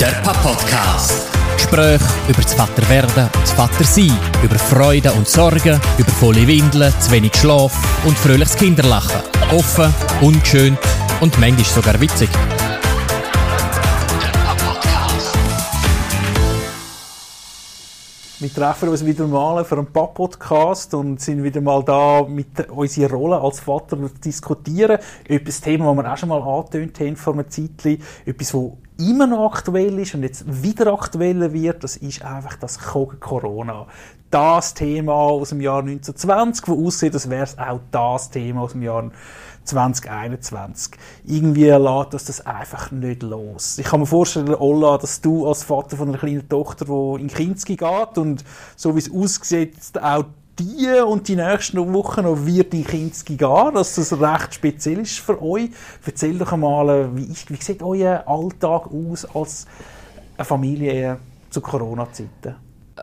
Der Papa-Podcast. Gespräche über das Vaterwerden und das Vatersein, über Freude und Sorgen, über volle Windeln, zu wenig Schlaf und fröhliches Kinderlachen. Offen, ungeschönt und manchmal sogar witzig. Wir treffen uns wieder mal für einen Pap-Podcast und sind wieder mal da mit unserer Rolle als Vater zu diskutieren. Etwas Thema, das wir auch schon mal angetönt haben vor einem Zeitchen. Etwas, das immer noch aktuell ist und jetzt wieder aktueller wird, das ist einfach das Corona. Das Thema aus dem Jahr 1920, wo aussieht, als wäre es auch das Thema aus dem Jahr 2021. Irgendwie lässt uns das einfach nicht los. Ich kann mir vorstellen, Olla, dass du als Vater von einer kleinen Tochter, die in Kinski geht und so wie es aussieht, auch die und die nächsten Wochen noch wird in Kinski gehen, dass das recht speziell ist für euch. Erzähl doch einmal, wie, ist, wie sieht euer Alltag aus als eine Familie zu Corona-Zeiten?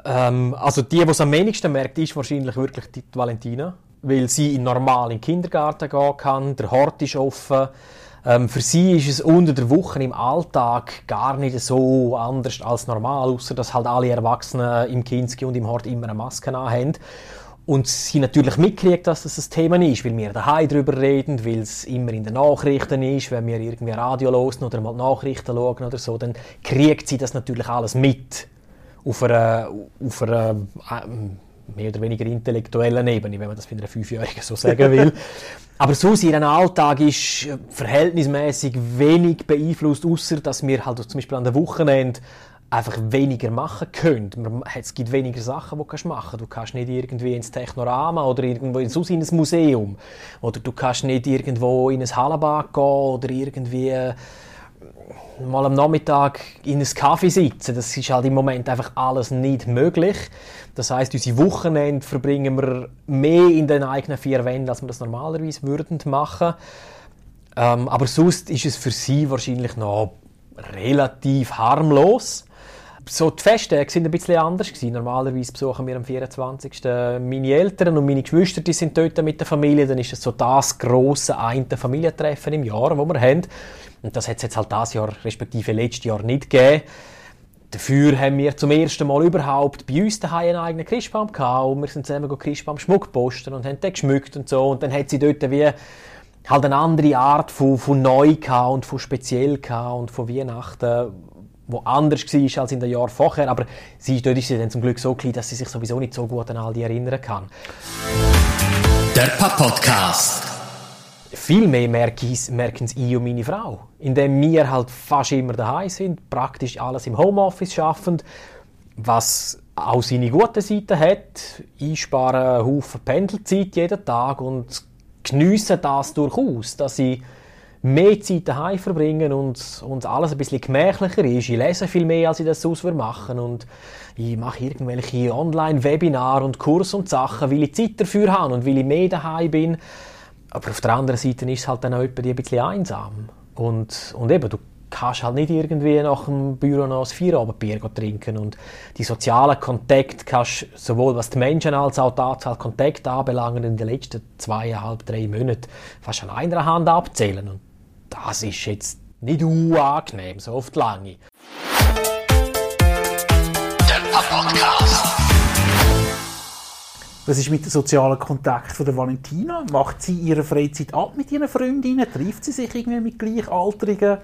Ähm, also die, die es am wenigsten merkt, ist wahrscheinlich wirklich die Valentina weil sie in normal in den Kindergarten gehen kann, der Hort ist offen. Ähm, für sie ist es unter der Woche im Alltag gar nicht so anders als normal, außer dass halt alle Erwachsenen im Kinski und im Hort immer eine Maske haben. Und sie natürlich mitkriegt, dass das ein Thema ist, weil wir daheim darüber reden, weil es immer in den Nachrichten ist, wenn wir irgendwie Radio hören oder mal Nachrichten schauen oder so, dann kriegt sie das natürlich alles mit auf einer, auf einer äh, mehr oder weniger intellektuellen Ebene, wenn man das für eine Fünfjährigen so sagen will. Aber so ihr Alltag ist verhältnismäßig wenig beeinflusst, außer dass wir halt zum Beispiel an den Wochenende einfach weniger machen können. Es gibt weniger Sachen, die du machen kannst. Du kannst nicht irgendwie ins Technorama oder irgendwo in, ein Museum. Oder du kannst nicht irgendwo in ein Hallenbad gehen oder irgendwie mal am Nachmittag in einem Kaffee sitzen. Das ist halt im Moment einfach alles nicht möglich. Das heißt, unsere Wochenende verbringen wir mehr in den eigenen vier Wänden, als wir das normalerweise würden machen. Ähm, aber sonst ist es für sie wahrscheinlich noch relativ harmlos. So die Feste sind ein bisschen anders gewesen. Normalerweise besuchen wir am 24. meine Eltern und meine Geschwister, die sind dort mit der Familie. Dann ist es so das große eine Familientreffen im Jahr, wo wir haben. Und das hat es jetzt halt das Jahr, respektive letztes Jahr nicht gegeben. Dafür haben wir zum ersten Mal überhaupt bei uns daheim einen eigenen Christbaum gehabt und wir sind zusammen Christbaum Schmuck posten und haben den geschmückt und so und dann hat sie dort wie halt eine andere Art von, von neu und von speziell und von Weihnachten, wo anders war als in den Jahren vorher, aber sie, dort ist sie dann zum Glück so klein, dass sie sich sowieso nicht so gut an all die erinnern kann. Der Papa-Podcast viel mehr merken es ich und meine Frau. Indem wir halt fast immer daheim sind, praktisch alles im Homeoffice schaffen, was auch seine guten Seiten hat. Ich spare einen Haufen Pendelzeit jeden Tag und geniesse das durchaus, dass ich mehr Zeit daheim verbringe und, und alles ein bisschen gemächlicher ist. Ich lese viel mehr, als ich das sonst machen und ich mache irgendwelche Online-Webinare und Kurse und Sachen, weil ich Zeit dafür habe und weil ich mehr daheim bin. Aber auf der anderen Seite ist es halt dann auch ein bisschen einsam. Und, und eben, du kannst halt nicht irgendwie nach dem Büro noch ein Feierabendbier trinken. Und die sozialen Kontakte kannst sowohl was die Menschen als auch die Anzahl Kontakte anbelangen in den letzten zweieinhalb, drei Monaten fast an einer Hand abzählen. Und das ist jetzt nicht unangenehm, so oft lange. Was ist mit dem sozialen Kontakt von der Valentina? Macht sie ihre Freizeit ab mit ihren Freundinnen? Trifft sie sich irgendwie mit Gleichaltrigen?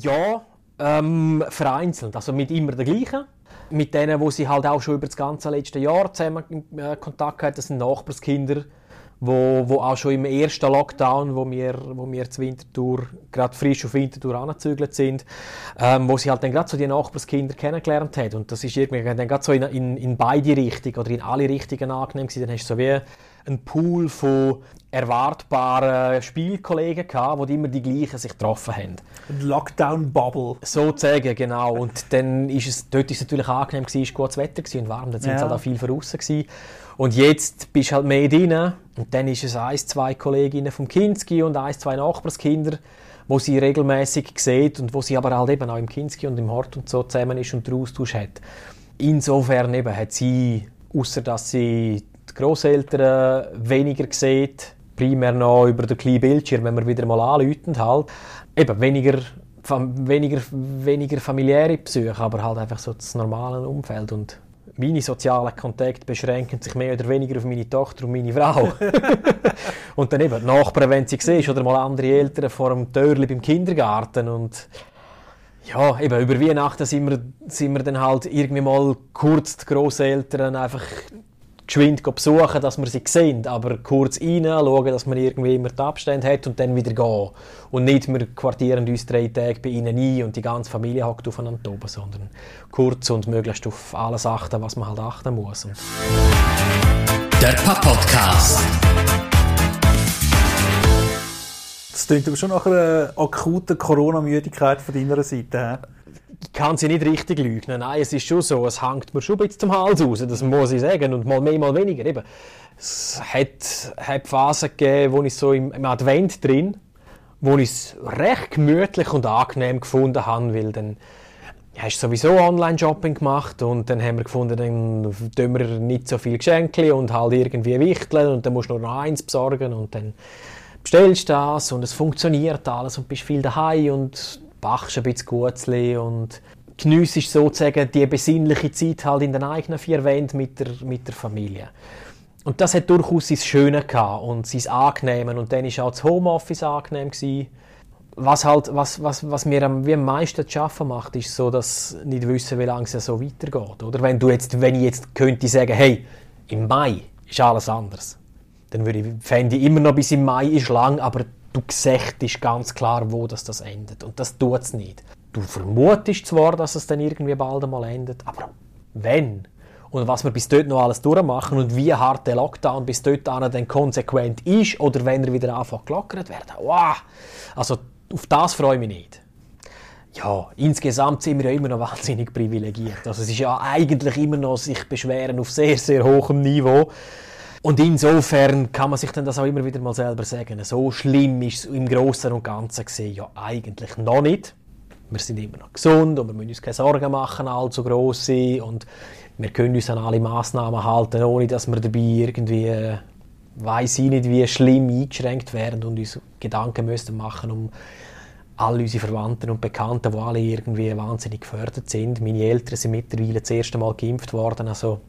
Ja, ähm, vereinzelt. Also mit immer der gleichen. Mit denen, wo sie halt auch schon über das ganze letzte Jahr zusammen äh, Kontakt hat. Das sind Nachbarskinder wo, wo auch schon im ersten Lockdown, wo wir, wo wir zur Wintertour, gerade frisch auf Wintertour angezügelt sind, ähm, wo sie halt dann gerade so die Nachbarskinder kennengelernt hat. Und das ist irgendwie dann gerade so in, in, in beide Richtungen oder in alle Richtungen angenehm gewesen. Dann hast du so wie einen Pool von erwartbaren Spielkollegen gehabt, wo die immer die gleichen sich getroffen haben. Ein Lockdown-Bubble. Sozusagen, genau. Und dann ist es, dort ist es natürlich angenehm gewesen, es war gutes Wetter und warm, dann sind ja. es halt auch viel draußen gewesen. Und jetzt bist du halt mehr drin und dann ist es ein, zwei Kolleginnen vom Kinski und ein, zwei Nachbarskinder, wo sie regelmäßig sieht und wo sie aber halt eben auch im Kinski und im Hort und so zusammen ist und den Austausch hat. Insofern eben hat sie, außer dass sie die Großeltern weniger sieht, primär noch über den kleinen Bildschirm, wenn wir wieder mal anläuten halt, eben weniger weniger, weniger familiäre Besuche, aber halt einfach so das normale Umfeld und meine sozialen Kontakte beschränken sich mehr oder weniger auf meine Tochter und meine Frau. und dann eben die Nachbarn, wenn sie siehst, oder mal andere Eltern vor dem Türli beim Kindergarten und ja, eben über Weihnachten sind wir, sind wir dann halt irgendwie mal kurz die Grosseltern einfach geschwind besuchen, dass wir sie sehen, aber kurz rein, schauen, dass man irgendwie immer die Abstände hat und dann wieder gehen. Und nicht, wir quartieren uns drei Tage bei ihnen ein und die ganze Familie hockt aufeinander oben, sondern kurz und möglichst auf alles achten, was man halt achten muss. Der Podcast. Das klingt aber schon nach einer akuten Corona-Müdigkeit von deiner Seite. He? Ich kann sie nicht richtig lügen. Nein, es ist schon so, es hängt mir schon ein bisschen zum Hals raus, das muss ich sagen. Und mal mehr, mal weniger. Eben, es hat, hat Phasen gegeben, wo ich so im, im Advent drin, wo ich es recht gemütlich und angenehm gefunden habe, weil dann hast du sowieso Online-Shopping gemacht und dann haben wir gefunden, dann tun wir nicht so viel Geschenke und halt irgendwie wichteln und dann musst du nur noch eins besorgen und dann bestellst du das und es funktioniert alles und bist viel daheim und bachst ein bisschen Gutzli und geniessest sozusagen die besinnliche Zeit halt in den eigenen vier Wänden mit der, mit der Familie. Und das hat durchaus sein Schöne und sein Angenehmen. Und dann war auch das Homeoffice angenehm. Gewesen. Was, halt, was, was, was mir am, wie am meisten zu arbeiten macht, ist so, dass nicht wissen, wie lange es so weitergeht. Oder? Wenn, du jetzt, wenn ich jetzt könnte sagen, hey, im Mai ist alles anders, dann würde ich, fände ich immer noch bis im Mai ist lang, aber du siehst ganz klar, wo das, das endet. Und das tut es nicht. Du vermutest zwar, dass es dann irgendwie bald einmal endet, aber wenn? Und was wir bis dort noch alles durchmachen und wie hart der Lockdown bis dort dann konsequent ist oder wenn er wieder anfängt gelockert werden. Wow! Also auf das freue ich mich nicht. Ja, insgesamt sind wir ja immer noch wahnsinnig privilegiert. Also es ist ja eigentlich immer noch sich beschweren auf sehr, sehr hohem Niveau. Und insofern kann man sich dann das auch immer wieder mal selber sagen. So schlimm ist es im Großen und Ganzen gesehen ja eigentlich noch nicht. Wir sind immer noch gesund und wir müssen uns keine Sorgen machen, allzu gross sind. Und wir können uns an alle Massnahmen halten, ohne dass wir dabei irgendwie, äh, weiß ich nicht, wie schlimm eingeschränkt werden und uns Gedanken müssen machen um all unsere Verwandten und Bekannten, die alle irgendwie wahnsinnig gefördert sind. Meine Eltern sind mittlerweile das erste Mal geimpft worden, also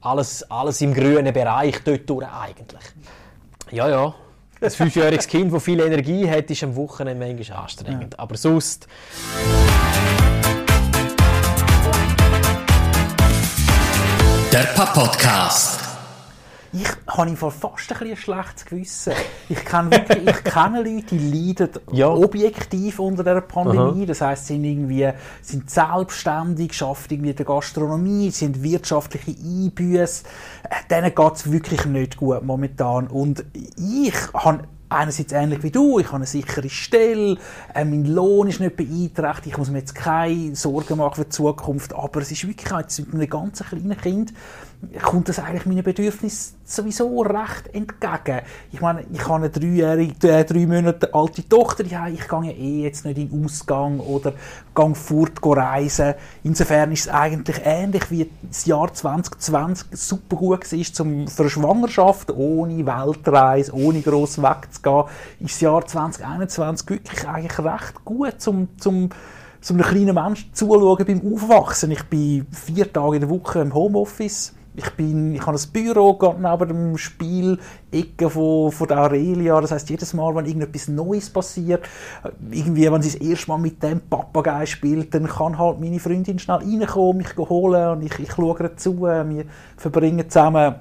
alles, alles im grünen Bereich dort durch eigentlich. Ja, ja. Ein fünfjähriges Kind, das viel Energie hat, ist am Wochenende manchmal anstrengend. Ja. Aber sonst... Der Papa-Podcast. Ich habe vor fast ein, ein schlechtes Gewissen. Ich kenne, wirklich, ich kenne Leute, die leiden ja. objektiv unter der Pandemie. Aha. Das heisst, sie sind irgendwie sind selbstständig, arbeiten irgendwie in der Gastronomie, sind wirtschaftliche Einbüße. Äh, denen geht es wirklich nicht gut momentan. Und ich habe einerseits ähnlich wie du, ich habe eine sichere Stelle, äh, mein Lohn ist nicht beeinträchtigt, ich muss mir jetzt keine Sorgen machen für die Zukunft, aber es ist wirklich jetzt mit einem ganz kleinen Kind kommt das eigentlich meinen Bedürfnissen sowieso recht entgegen. Ich meine, ich habe eine dreijährige, äh, drei Monate alte Tochter, ja, ich gehe ja eh jetzt nicht in den Ausgang oder gehe fort reisen. Insofern ist es eigentlich ähnlich wie das Jahr 2020 super gut war zum, für eine Schwangerschaft, ohne Weltreise, ohne gross wegzugehen, ist das Jahr 2021 wirklich eigentlich recht gut zum, zum so einem kleinen Menschen zuschauen beim Aufwachsen. Ich bin vier Tage in der Woche im Homeoffice ich, bin, ich habe ein Büro gerade neben dem Spielecke von, von der Aurelia. Das heißt, jedes Mal, wenn irgendetwas Neues passiert, irgendwie, wenn sie das erste Mal mit dem Papagei spielt, dann kann halt meine Freundin schnell reinkommen, mich holen und ich, ich schaue ihr zu. Wir verbringen zusammen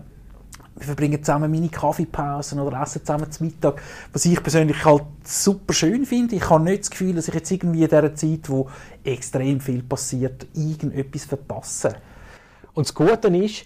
wir verbringen zusammen meine Kaffeepausen oder essen zusammen zum Mittag, was ich persönlich halt super schön finde. Ich habe nicht das Gefühl, dass ich jetzt irgendwie in dieser Zeit, wo extrem viel passiert, irgendetwas verpasse. Und das Gute ist,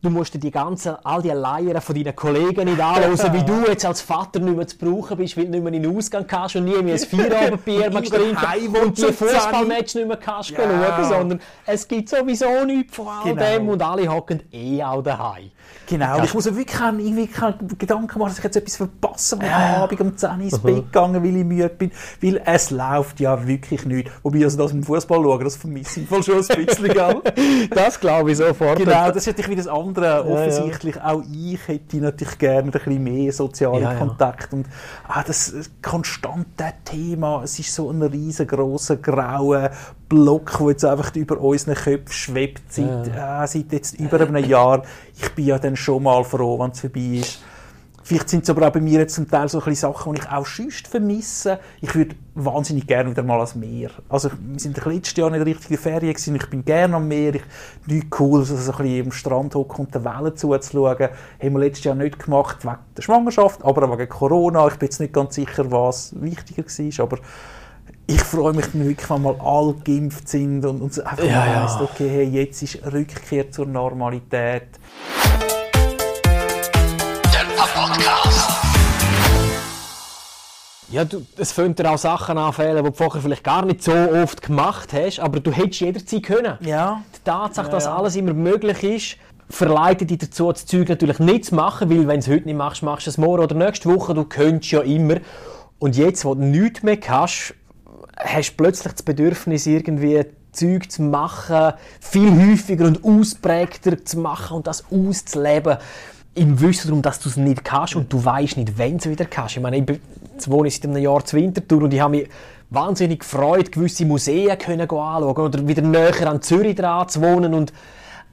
du musst dir die ganzen, all die Leier von deinen Kollegen nicht anhören, wie du jetzt als Vater nicht mehr zu brauchen bist, weil du nicht mehr in den Ausgang kannst und nie mehr ein Feierabendbier mehr trinken und die Fußballmatch nicht mehr kannst ja. schauen, sondern es gibt sowieso nichts von all genau. dem und alle hocken eh auch daheim. Genau, ich muss mir wirklich keinen, irgendwie keinen Gedanken machen, dass ich jetzt etwas verpasse, wenn ich am Abend um 10 Uhr ins Bett gegangen weil ich müde bin, weil es läuft ja wirklich nicht. Wobei, also das im Fußball schauen, das vermisse ich voll schon ein bisschen, Das glaube ich sofort. Genau, das ist natürlich wieder alles andere. Offensichtlich ja. auch ich hätte natürlich gerne ein bisschen mehr sozialen ja, Kontakt. Und ah, das konstante Thema, es ist so ein riesengroßer grauer Block, der jetzt einfach über unseren Köpfen schwebt seit, äh, seit jetzt über einem Jahr. Ich bin ja dann schon mal froh, wenn es vorbei ist. Vielleicht sind es aber auch bei mir jetzt zum Teil so ein Sachen, die ich auch schüst vermisse. Ich würde wahnsinnig gerne wieder mal ans Meer. Also wir sind letztes Jahr nicht richtig in der Ferien gewesen. Ich bin gerne am Meer. Ich, nichts cool, so ein bisschen am Strand hocken und den Wellen zuzuschauen. Haben wir letztes Jahr nicht gemacht, wegen der Schwangerschaft, aber auch wegen Corona. Ich bin jetzt nicht ganz sicher, was wichtiger war, aber ich freue mich dann wirklich, wenn mal alle geimpft sind und, und einfach ja, mal weiss, okay, hey, jetzt ist Rückkehr zur Normalität. Podcast. Ja, du, es fängt dir auch Sachen anfällen, die du vorher vielleicht gar nicht so oft gemacht hast, aber du hättest jederzeit können. Ja. Die Tatsache, ja, dass ja. alles immer möglich ist, verleitet dich dazu, das Zeug natürlich nicht zu machen, weil wenn du es heute nicht machst, machst du es morgen oder nächste Woche, du könntest ja immer. Und jetzt, wo du nichts mehr hast, hast du plötzlich das Bedürfnis, irgendwie Zeug zu machen, viel häufiger und ausprägter zu machen und das auszuleben im Wissen darum, dass du es nicht kannst und du weißt nicht, wenn du es wieder kannst. Ich meine, ich wohne seit einem Jahr zu Winterthur und ich habe mich wahnsinnig gefreut, gewisse Museen können anschauen oder wieder näher an Zürich dran zu wohnen und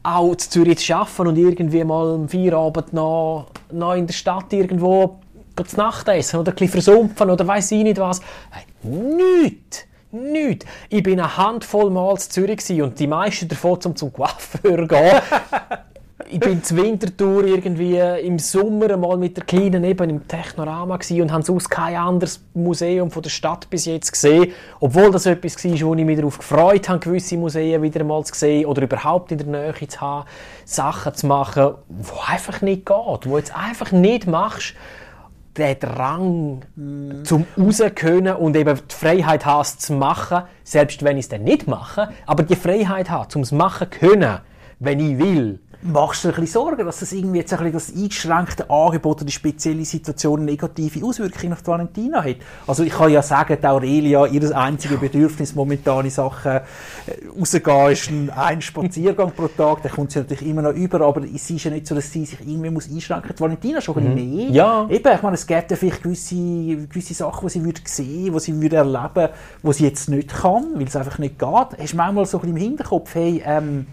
auch zu Zürich zu arbeiten und irgendwie mal am Feierabend noch, noch in der Stadt irgendwo zu Nacht essen oder ein versumpfen oder weiß ich nicht was. Hey, nichts! Nichts. Ich bin eine Handvoll Mal zu Zürich und die meisten davon zum, zum Coiffeur gehen. ich bin zur Wintertour irgendwie im Sommer einmal mit der Kleinen eben im Technorama und habe sonst kein anderes Museum von der Stadt bis jetzt gesehen. Obwohl das etwas war, wo ich mich darauf gefreut habe, gewisse Museen wieder einmal zu sehen oder überhaupt in der Nähe zu haben, Sachen zu machen, wo einfach nicht geht, wo jetzt einfach nicht machst der Drang mm. zum rauskönnen und eben die Freiheit hast zu machen, selbst wenn ich es dann nicht mache, aber die Freiheit habe, zum es machen können, wenn ich will, Machst du dir ein bisschen Sorgen, dass das irgendwie jetzt ein bisschen das eingeschränkte Angebot oder die spezielle Situation negative Auswirkungen auf Valentina hat? Also ich kann ja sagen, die Aurelia, ihr einziges Bedürfnis momentan in Sachen äh, rausgehen ist ein, ein Spaziergang pro Tag, der kommt sie natürlich immer noch über, aber es ist ja nicht so, dass sie sich irgendwie muss einschränken muss. Valentina schon ein bisschen mhm. mehr. Ja. Eben, ich meine, es gibt ja vielleicht gewisse, gewisse Sachen, die sie würde sehen, die sie würde erleben, die sie jetzt nicht kann, weil es einfach nicht geht. Hast du manchmal so ein bisschen im Hinterkopf, hey, ähm,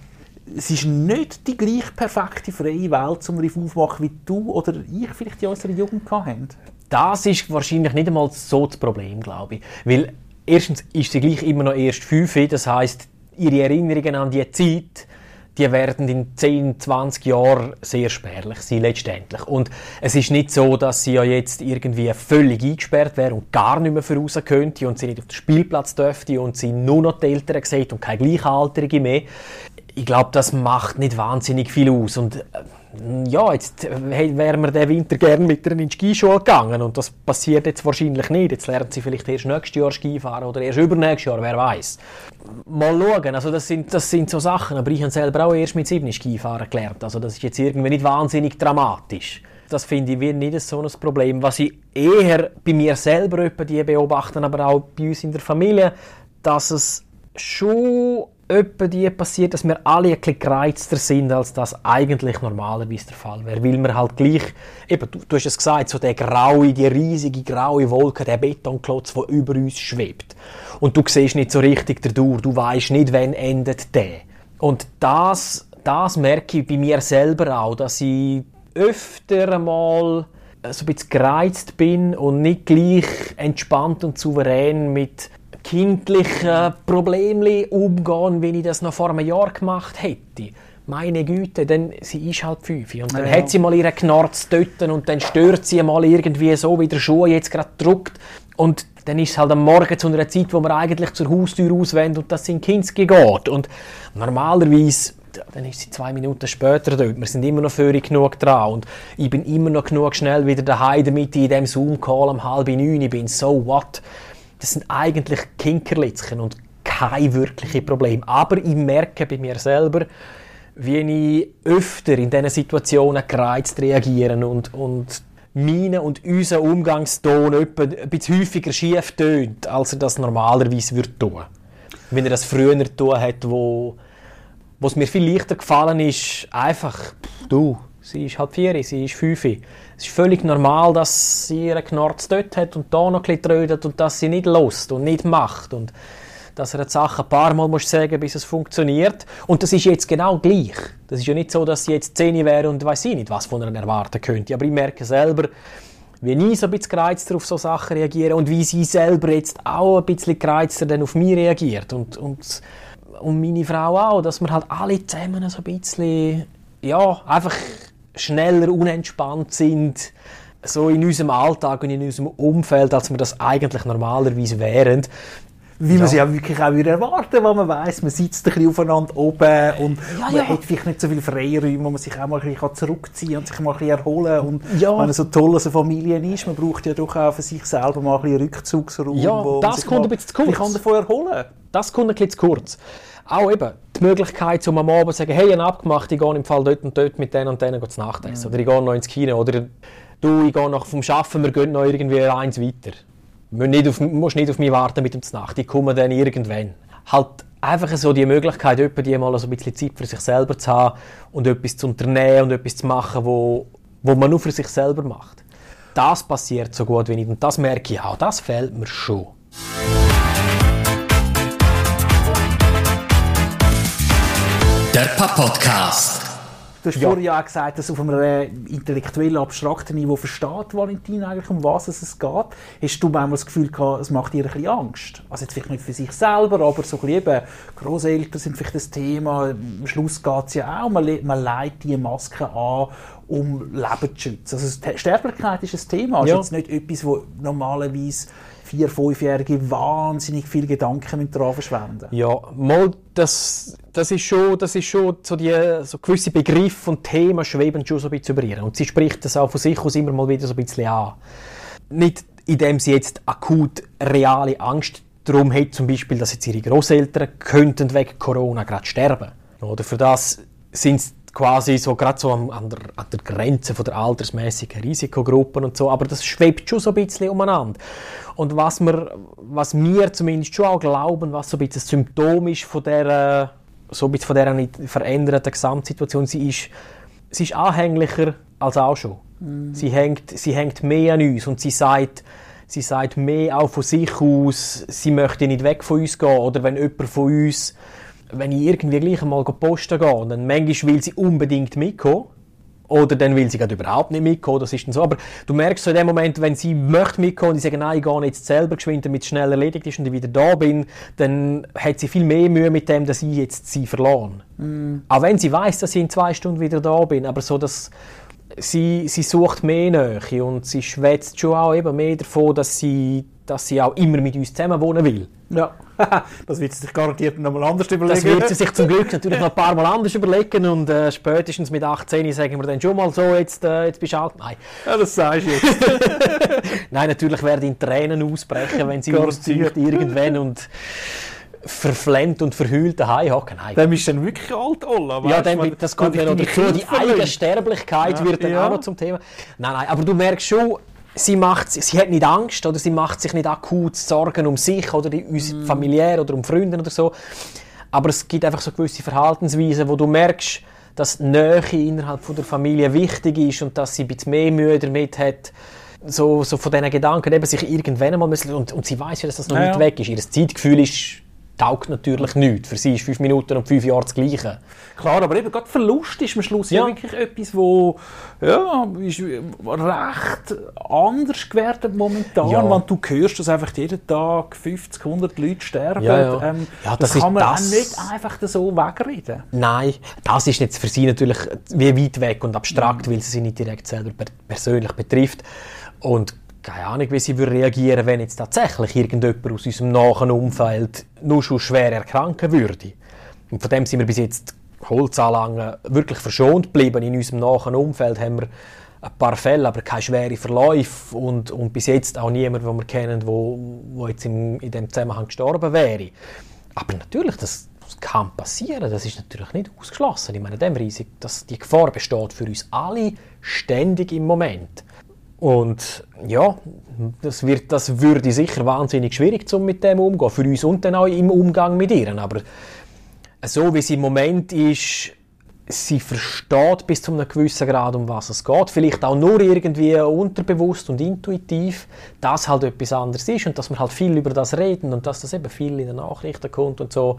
es ist nicht die gleich perfekte freie Welt zum Riff aufmachen, wie du oder ich vielleicht in unserer Jugend hatten. Das ist wahrscheinlich nicht einmal so das Problem, glaube ich. Weil erstens ist sie gleich immer noch erst fünf, das heißt ihre Erinnerungen an die Zeit, die werden in 10, 20 Jahren sehr spärlich sein, letztendlich. Und es ist nicht so, dass sie ja jetzt irgendwie völlig eingesperrt wäre und gar nicht mehr voraus könnte und sie nicht auf den Spielplatz dürfte und sie nur noch die Eltern sieht und keine Gleichaltrige mehr ich glaube, das macht nicht wahnsinnig viel aus. Und äh, ja, jetzt äh, wären wir den Winter gerne mit ihr in die Skischule gegangen und das passiert jetzt wahrscheinlich nicht. Jetzt lernt sie vielleicht erst nächstes Jahr Skifahren oder erst übernächstes Jahr, wer weiß. Mal schauen, also das sind, das sind so Sachen, aber ich habe selber auch erst mit sieben Skifahren gelernt. Also das ist jetzt irgendwie nicht wahnsinnig dramatisch. Das finde ich nicht so ein Problem. Was ich eher bei mir selber die beobachten, aber auch bei uns in der Familie, dass es schon etwa die passiert, dass wir alle ein bisschen gereizter sind, als das eigentlich normalerweise der Fall wäre. Weil wir halt gleich, eben, du, du hast es gesagt, so der graue, die riesige graue Wolke, der Betonklotz, der über uns schwebt. Und du siehst nicht so richtig dadurch, du weißt nicht, wann endet der. Und das, das merke ich bei mir selber auch, dass ich öfter einmal so ein bisschen gereizt bin und nicht gleich entspannt und souverän mit kindlichen Problemen umgehen, wie ich das noch vor einem Jahr gemacht hätte. Meine Güte, denn sie ist halt fünf. Und dann ja. hat sie mal ihren Knarz dort und dann stört sie mal irgendwie so, wie der Schuh jetzt gerade druckt. Und dann ist es halt am Morgen zu einer Zeit, wo man eigentlich zur Haustür auswendet und das in Kinski geht. Und normalerweise dann ist sie zwei Minuten später dort. Wir sind immer noch völlig genug dran und ich bin immer noch genug schnell wieder daheim damit in dem Zoom-Call um halb neun. Ich bin so what das sind eigentlich Kinkerlitzchen und kein wirkliches Problem. Aber ich merke bei mir selber, wie ich öfter in diesen Situationen gereizt reagiere und, und meine und unser Umgangston ein bisschen häufiger schief tönt, als er das normalerweise würde tun. Wenn er das früher tun hat, wo, wo es mir viel leichter gefallen ist, einfach du, sie ist halb vier, sie ist fünf. Es ist völlig normal, dass sie ihren Knorz dort hat und da noch ein bisschen und dass sie nicht lust und nicht macht. Und dass er eine Sache ein paar Mal muss sagen bis es funktioniert. Und das ist jetzt genau gleich. Das ist ja nicht so, dass sie jetzt 10 wäre und weiß ich nicht, was von ihr erwarten könnte. Aber ich merke selber, wie ich so ein bisschen gereizter auf so Sachen reagiere und wie sie selber jetzt auch ein bisschen gereizter dann auf mich reagiert. Und, und, und meine Frau auch, dass wir halt alle zusammen so ein bisschen, ja, einfach schneller unentspannt sind, so in unserem Alltag und in unserem Umfeld, als wir das eigentlich normalerweise wären wie man ja. sie ja wirklich auch wieder erwarten, weil man weiß, man sitzt ein bisschen aufeinander oben und ja, man ja. hat vielleicht nicht so viele Freiräume, wo man sich auch mal ein bisschen zurückziehen und sich mal ein bisschen erholen und wenn man so toll als eine Familie ist, man braucht ja doch auch für sich selber mal ein bisschen Rückzugsraum, ja, wo das kommt ein bisschen zu kurz. kann davon erholen. Das kommt ein bisschen zu kurz. Auch eben die Möglichkeit, um am Abend zu sagen, hey, ich habe abgemacht, ich gehe im Fall dort und dort mit denen und denen zu Nachtessen. Mhm. Oder ich gehe noch ins Kino. Oder du, ich gehe noch vom Arbeiten, wir gehen noch irgendwie eins weiter auf, musst nicht auf mich warten mit dem Znacht, die kommen dann irgendwann. Halt einfach so die Möglichkeit, die mal so ein bisschen Zeit für sich selber zu haben und etwas zu unternehmen und etwas zu machen, wo, wo man nur für sich selber macht. Das passiert so gut wie nicht und das merke ich auch, das fehlt mir schon. Der Papa-Podcast. Du hast ja. vorhin ja gesagt, dass auf einem äh, intellektuellen, abstrakten Niveau versteht Valentin eigentlich, um was es geht. Hast du manchmal das Gefühl gehabt, es macht dir ein bisschen Angst? Also jetzt vielleicht nicht für sich selber, aber so ein bisschen Grosseltern sind vielleicht das Thema. Am Schluss geht es ja auch, man, man leitet diese Maske an, um Leben zu schützen. Also Sterblichkeit ist ein Thema, also ja. jetzt nicht etwas, das normalerweise vier-, fünfjährige wahnsinnig viel Gedanken daran verschwenden. Ja, mal, das, das ist schon, das ist schon so, die, so gewisse Begriffe und Themen schweben schon so ein bisschen über ihr. Und sie spricht das auch von sich aus immer mal wieder so ein bisschen an. Nicht, indem sie jetzt akut reale Angst darum hat, zum Beispiel, dass jetzt ihre Großeltern könnten wegen Corona gerade sterben. Oder für das sind quasi so gerade so an, an, der, an der Grenze von der altersmäßigen Risikogruppen und so, aber das schwebt schon so ein bisschen umeinander. Und was wir, was wir zumindest schon auch glauben, was so ein bisschen ein Symptom ist von dieser, so ein bisschen von dieser veränderten Gesamtsituation, sie ist, sie ist anhänglicher als auch schon. Mhm. Sie, hängt, sie hängt mehr an uns und sie sagt, sie sagt mehr auch von sich aus, sie möchte nicht weg von uns gehen oder wenn jemand von uns wenn ich irgendwie gleich einmal posten gehe, dann manchmal will sie unbedingt mitkommen. Oder dann will sie gerade überhaupt nicht mitkommen, das ist dann so. Aber du merkst so in dem Moment, wenn sie möchte mitkommen und ich sage, nein, ich gehe jetzt selber geschwind, damit es schnell erledigt ist und ich wieder da bin, dann hat sie viel mehr Mühe mit dem, dass ich jetzt sie verloren. Mm. Auch wenn sie weiß, dass ich in zwei Stunden wieder da bin, aber so, dass sie, sie sucht mehr Nähe und sie schwätzt schon auch eben mehr davon, dass sie, dass sie auch immer mit uns zusammen wohnen will. Ja, das wird sie sich garantiert noch mal anders überlegen. Das wird sie sich zum Glück natürlich noch ein paar Mal anders überlegen und äh, spätestens mit 18 sagen wir dann schon mal so, jetzt, äh, jetzt bist du alt. Nein. Ja, das sagst du jetzt. Nein, natürlich werden in Tränen ausbrechen, wenn sie auszieht irgendwann und verflemmt und verhüllt daheim hocken. Nein. Bist du dann wirklich alt, Olla. Ja, dann, das kommt ja noch dazu. Die eigene Sterblichkeit wird dann ja. auch noch zum Thema. Nein, nein, aber du merkst schon, sie, macht, sie hat nicht Angst oder sie macht sich nicht akut Sorgen um sich oder die, mm. familiär oder um Freunde oder so. Aber es gibt einfach so gewisse Verhaltensweisen, wo du merkst, dass Nähe innerhalb von der Familie wichtig ist und dass sie ein bisschen mehr Mühe damit hat, so, so von diesen Gedanken eben sich irgendwann einmal müssen, und, und sie weiß ja, dass das noch ja, nicht ja. weg ist. Ihr Zeitgefühl ist taugt natürlich nichts. Für sie ist fünf Minuten und fünf Jahre das Gleiche. Klar, aber eben gerade Verlust ist am Schluss ja, wirklich etwas, wo ja, ist recht anders gewertet momentan. Ja. Wenn du hörst, dass einfach jeden Tag 50, 100 Leute sterben, ja, ja. Ähm, ja, das, das kann man das... nicht einfach so wegreden. Nein, das ist jetzt für sie natürlich wie weit weg und abstrakt, mhm. weil sie sie nicht direkt selber persönlich betrifft. Und keine Ahnung, wie sie reagieren würde, wenn jetzt tatsächlich irgendjemand aus unserem nahen Umfeld nur schon schwer erkranken würde. Und von dem sind wir bis jetzt Holzanlangen wirklich verschont geblieben. In unserem nahen Umfeld haben wir ein paar Fälle, aber keine schweren Verläufe und, und bis jetzt auch niemand, den wir kennen, wo, wo jetzt in, in dem Zusammenhang gestorben wäre. Aber natürlich, das, das kann passieren, das ist natürlich nicht ausgeschlossen. Ich meine, dem riesig, dass die Gefahr besteht für uns alle ständig im Moment. Und ja, das, wird, das würde sicher wahnsinnig schwierig, um mit dem umzugehen, für uns und dann auch im Umgang mit ihr. Aber so wie es im Moment ist, sie versteht bis zu einem gewissen Grad, um was es geht. Vielleicht auch nur irgendwie unterbewusst und intuitiv, dass halt etwas anderes ist und dass wir halt viel über das reden und dass das eben viel in den Nachrichten kommt und so.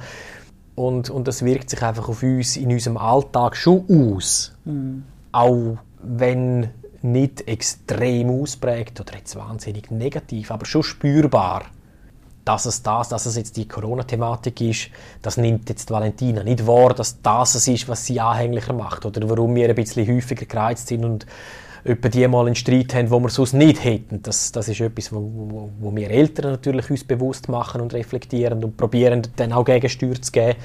Und, und das wirkt sich einfach auf uns in unserem Alltag schon aus. Mhm. Auch wenn nicht extrem ausprägt oder jetzt wahnsinnig negativ, aber schon spürbar dass es das, dass es jetzt die Corona-Thematik ist, das nimmt jetzt Valentina nicht wahr, dass das es ist, was sie anhänglicher macht oder warum wir ein bisschen häufiger gereizt sind und etwa die mal einen Streit haben, wo wir sonst nicht hätten. Das, das ist etwas, wo, wo, wo wir Eltern natürlich uns bewusst machen und reflektieren und probieren dann auch Gegensteuer zu geben.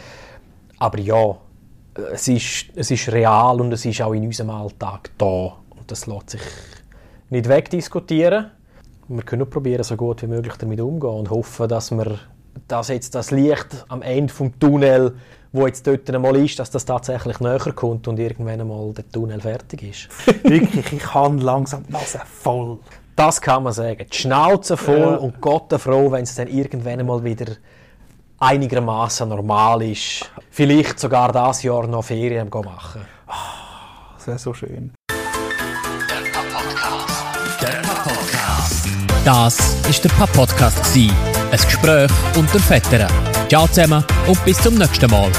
Aber ja, es ist, es ist real und es ist auch in unserem Alltag da das lässt sich nicht wegdiskutieren wir können probieren, so gut wie möglich damit umzugehen und hoffen, dass wir dass jetzt das Licht am Ende vom Tunnel, wo jetzt dort einmal ist, dass das tatsächlich näher kommt und irgendwann einmal der Tunnel fertig ist. Wirklich, ich habe langsam die Nase voll. Das kann man sagen. Die Schnauze voll ja. und Gott froh, wenn es dann irgendwann einmal wieder einigermaßen normal ist. Vielleicht sogar das Jahr noch Ferien machen. Oh, das wäre so schön. Das ist der Papp-Podcast. Ein Gespräch unter Vettern. Ciao zusammen und bis zum nächsten Mal.